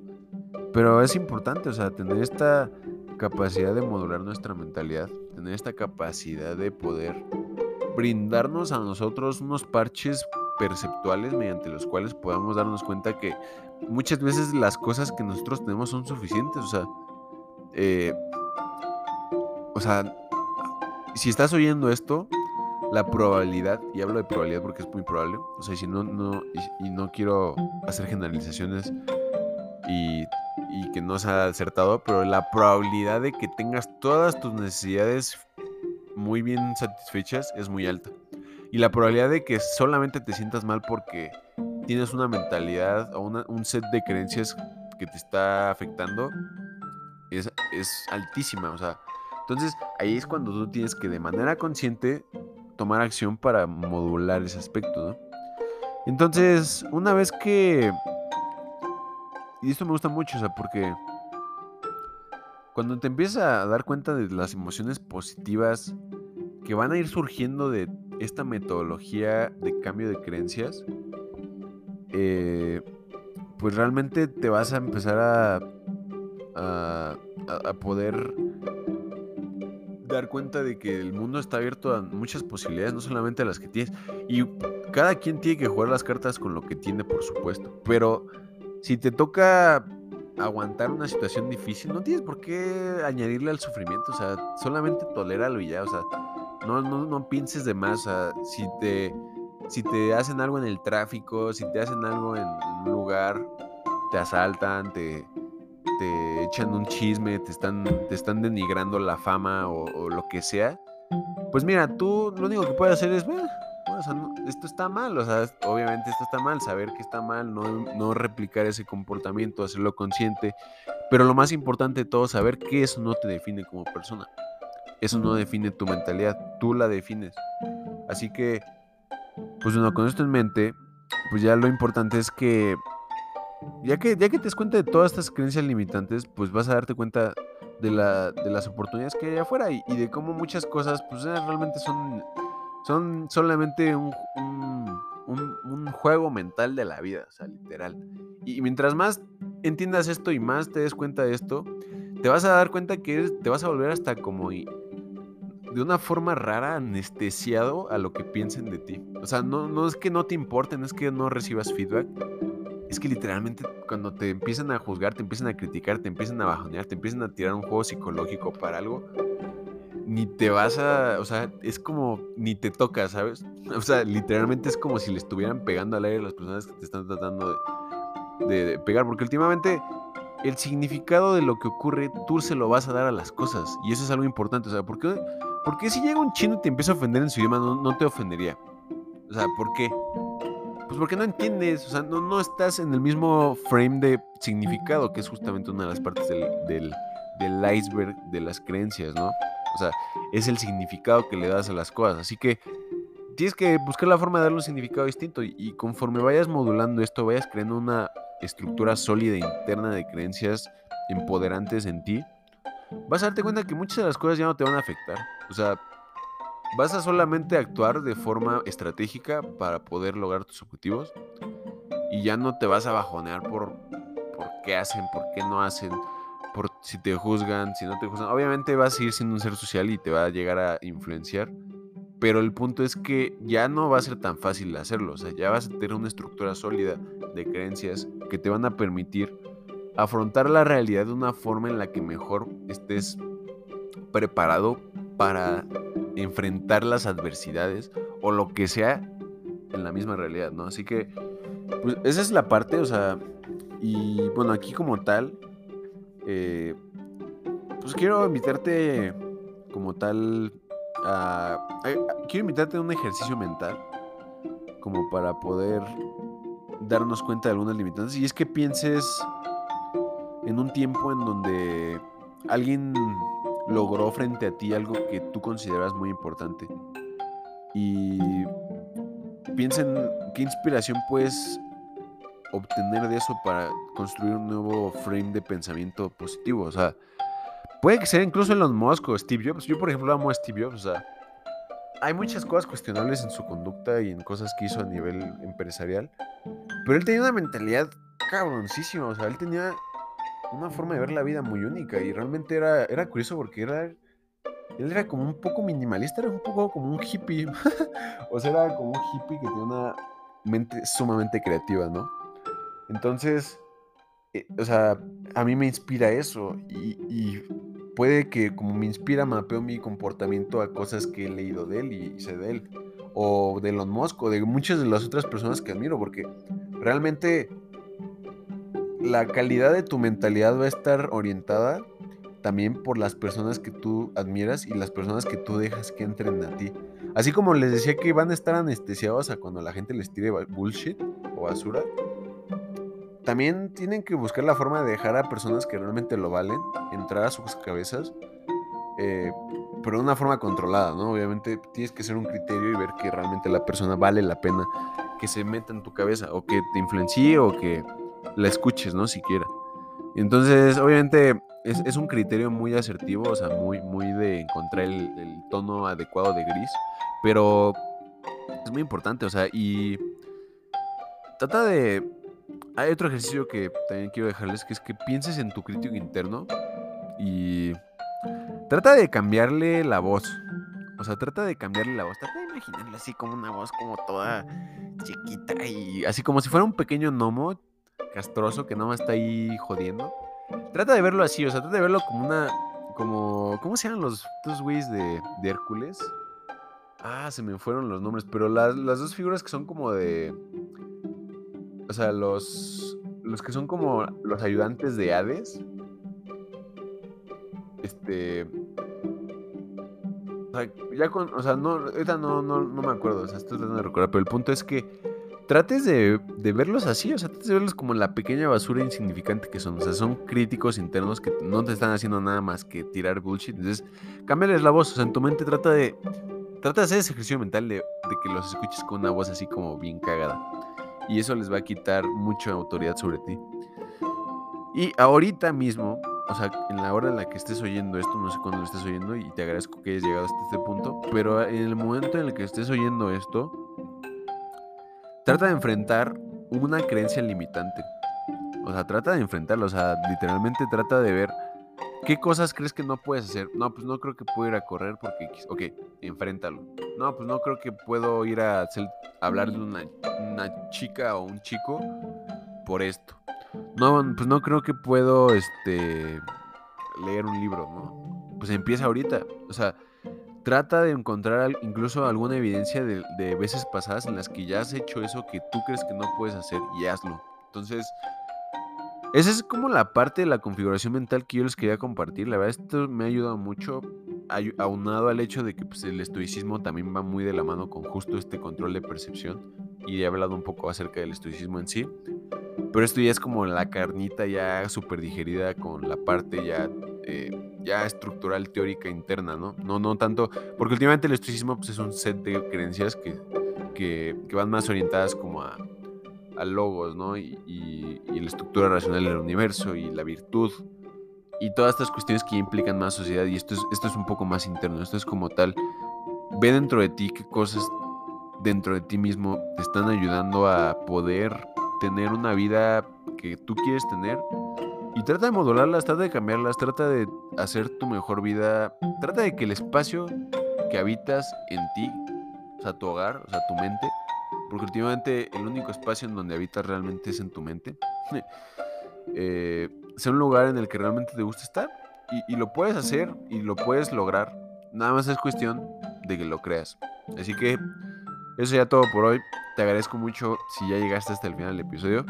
pero es importante, o sea, tener esta capacidad de modular nuestra mentalidad, tener esta capacidad de poder brindarnos a nosotros unos parches perceptuales mediante los cuales podamos darnos cuenta que muchas veces las cosas que nosotros tenemos son suficientes. O sea, eh, o sea, si estás oyendo esto, la probabilidad, y hablo de probabilidad porque es muy probable, o sea, si no, no, y, no quiero hacer generalizaciones y, y, que no sea acertado, pero la probabilidad de que tengas todas tus necesidades muy bien satisfechas es muy alta. Y la probabilidad de que solamente te sientas mal porque tienes una mentalidad o un set de creencias que te está afectando es, es altísima. O sea, entonces ahí es cuando tú tienes que de manera consciente tomar acción para modular ese aspecto, ¿no? Entonces, una vez que... Y esto me gusta mucho, o sea, porque cuando te empiezas a dar cuenta de las emociones positivas que van a ir surgiendo de esta metodología de cambio de creencias, eh, pues realmente te vas a empezar a, a, poder dar cuenta de que el mundo está abierto a muchas posibilidades, no solamente a las que tienes. Y cada quien tiene que jugar las cartas con lo que tiene, por supuesto. Pero si te toca aguantar una situación difícil, no tienes por qué añadirle al sufrimiento. O sea, solamente toléralo y ya. O sea, no, no, no pienses de más. si te, si te hacen algo en el tráfico, si te hacen algo en, un lugar, te asaltan, te, te echan un chisme, te están, te están denigrando la fama o, lo que sea, pues mira, tú lo único que puedes hacer es, bueno, esto está mal, o sea, obviamente esto está mal, saber que está mal, no, no replicar ese comportamiento, hacerlo consciente, pero lo más importante de todo, saber que eso no te define como persona. Eso no define tu mentalidad, tú la defines. Así que, pues bueno, con esto en mente, pues ya lo importante es que, ya que, ya que te des cuenta de todas estas creencias limitantes, pues vas a darte cuenta de, la, de las oportunidades que hay afuera y, de cómo muchas cosas, pues eh, realmente son, son solamente un, un, juego mental de la vida, o sea, literal. Y mientras más entiendas esto y más te des cuenta de esto, te vas a dar cuenta que te vas a volver hasta como de una forma rara anestesiado a lo que piensen de ti. O sea, no, no es que no te importen, es que no recibas feedback. Es que literalmente cuando te empiezan a juzgar, te empiezan a criticar, te empiezan a bajonear, te empiezan a tirar un juego psicológico para algo, ni te vas a, o sea, es como, ni te toca, ¿sabes? O sea, literalmente es como si le estuvieran pegando al aire a las personas que te están tratando de, de pegar, porque últimamente el significado de lo que ocurre tú se lo vas a dar a las cosas. Y eso es algo importante. O sea, ¿por qué, si llega un chino y te empieza a ofender en su idioma no, te ofendería? O sea, ¿por qué? Pues porque no entiendes, o sea, no, no estás en el mismo frame de significado, que es justamente una de las partes del, del, iceberg de las creencias, ¿no? O sea, es el significado que le das a las cosas. Así que tienes que buscar la forma de darle un significado distinto y, conforme vayas modulando esto, vayas creando una estructura sólida interna de creencias empoderantes en ti, vas a darte cuenta que muchas de las cosas ya no te van a afectar. O sea, vas a solamente actuar de forma estratégica para poder lograr tus objetivos y ya no te vas a bajonear por, por qué hacen, por qué no hacen, por si te juzgan, si no te juzgan. Obviamente vas a seguir siendo un ser social y te va a llegar a influenciar, pero el punto es que ya no va a ser tan fácil hacerlo. O sea, ya vas a tener una estructura sólida de creencias que te van a permitir afrontar la realidad de una forma en la que mejor estés preparado para enfrentar las adversidades o lo que sea en la misma realidad, ¿no? Así que, pues esa es la parte, o sea, y bueno, aquí como tal, eh, pues quiero invitarte como tal a, Quiero invitarte a un ejercicio mental como para poder darnos cuenta de algunas limitantes. Y es que pienses en un tiempo en donde alguien logró frente a ti algo que tú consideras muy importante. Y piensa en qué inspiración puedes obtener de eso para construir un nuevo frame de pensamiento positivo. O sea, puede que sea incluso en los Musk Steve Jobs. Yo, por ejemplo, amo a Steve Jobs. O sea, hay muchas cosas cuestionables en su conducta y en cosas que hizo a nivel empresarial. Pero él tenía una mentalidad cabroncísima. O sea, él tenía una forma de ver la vida muy única. Y realmente era, era curioso porque era. Él era como un poco minimalista, era un poco como un hippie. o sea, era como un hippie que tenía una mente sumamente creativa, ¿no? Entonces, eh, o sea, a mí me inspira eso y, puede que como me inspira, mapeo mi comportamiento a cosas que he leído de él y sé de él. O de Elon Musk o de muchas de las otras personas que admiro, porque realmente la calidad de tu mentalidad va a estar orientada también por las personas que tú admiras y las personas que tú dejas que entren a ti. Así como les decía que van a estar anestesiados a cuando la gente les tire bullshit o basura, también tienen que buscar la forma de dejar a personas que realmente lo valen entrar a sus cabezas, eh, pero de una forma controlada, ¿no? Obviamente tienes que ser un criterio y ver que realmente la persona vale la pena que se meta en tu cabeza o que te influencie o que la escuches, ¿no? Siquiera. Entonces, obviamente es, un criterio muy asertivo, o sea, muy, muy de encontrar el, el tono adecuado de gris, pero es muy importante, o sea, y trata de hay otro ejercicio que también quiero dejarles, que es que pienses en tu crítico interno y trata de cambiarle la voz. O sea, trata de cambiarle la voz. Trata de imaginarle así como una voz como toda chiquita y así como si fuera un pequeño gnomo castroso que no está ahí jodiendo. Trata de verlo así, o sea, trata de verlo como una... Como, ¿Cómo se llaman los dos güeyes de, de Hércules? Ah, se me fueron los nombres, pero las, las dos figuras que son como de o sea, los, los que son como los ayudantes de Hades, este, o sea, ya con, o sea, no, ahorita no, no, no me acuerdo, o sea, estoy tratando de recordar, pero el punto es que trates de, verlos así, o sea, trates de verlos como la pequeña basura insignificante que son, o sea, son críticos internos que no te están haciendo nada más que tirar bullshit, entonces, cámbiales la voz, o sea, en tu mente trata de, trata de hacer ese ejercicio mental de, de que los escuches con una voz así como bien cagada y eso les va a quitar mucha autoridad sobre ti. Y ahorita mismo, o sea, en la hora en la que estés oyendo esto, no sé cuándo lo estés oyendo y te agradezco que hayas llegado hasta este punto, pero en el momento en el que estés oyendo esto, trata de enfrentar una creencia limitante. O sea, trata de enfrentarlo, o sea, literalmente trata de ver ¿Qué cosas crees que no puedes hacer? No, pues no creo que puedo ir a correr porque... Ok, enfréntalo. No, pues no creo que puedo ir a hablar de una, una, chica o un chico por esto. No, pues no creo que puedo este, leer un libro, ¿no? Pues empieza ahorita. O sea, trata de encontrar incluso alguna evidencia de, veces pasadas en las que ya has hecho eso que tú crees que no puedes hacer y hazlo. Entonces esa es como la parte de la configuración mental que yo les quería compartir. La verdad, esto me ha ayudado mucho, aunado al hecho de que pues, el estoicismo también va muy de la mano con justo este control de percepción. Y he hablado un poco acerca del estoicismo en sí. Pero esto ya es como la carnita ya súper digerida con la parte ya eh, ya estructural, teórica, interna, ¿no? No, no tanto, porque últimamente el estoicismo pues, es un set de creencias que, que, van más orientadas como a, a logos, ¿no? Y, y, la estructura racional del universo y la virtud y todas estas cuestiones que implican más sociedad y esto es, esto es un poco más interno, esto es como tal, ve dentro de ti qué cosas dentro de ti mismo te están ayudando a poder tener una vida que tú quieres tener y trata de modularlas, trata de cambiarlas, trata de hacer tu mejor vida, trata de que el espacio que habitas en ti, o sea, tu hogar, o sea, tu mente, porque últimamente el único espacio en donde habitas realmente es en tu mente, eh, sea un lugar en el que realmente te gusta estar y, lo puedes hacer y lo puedes lograr, nada más es cuestión de que lo creas. Así que eso ya todo por hoy. Te agradezco mucho si ya llegaste hasta el final del episodio.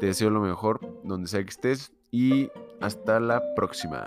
Te deseo lo mejor donde sea que estés y hasta la próxima.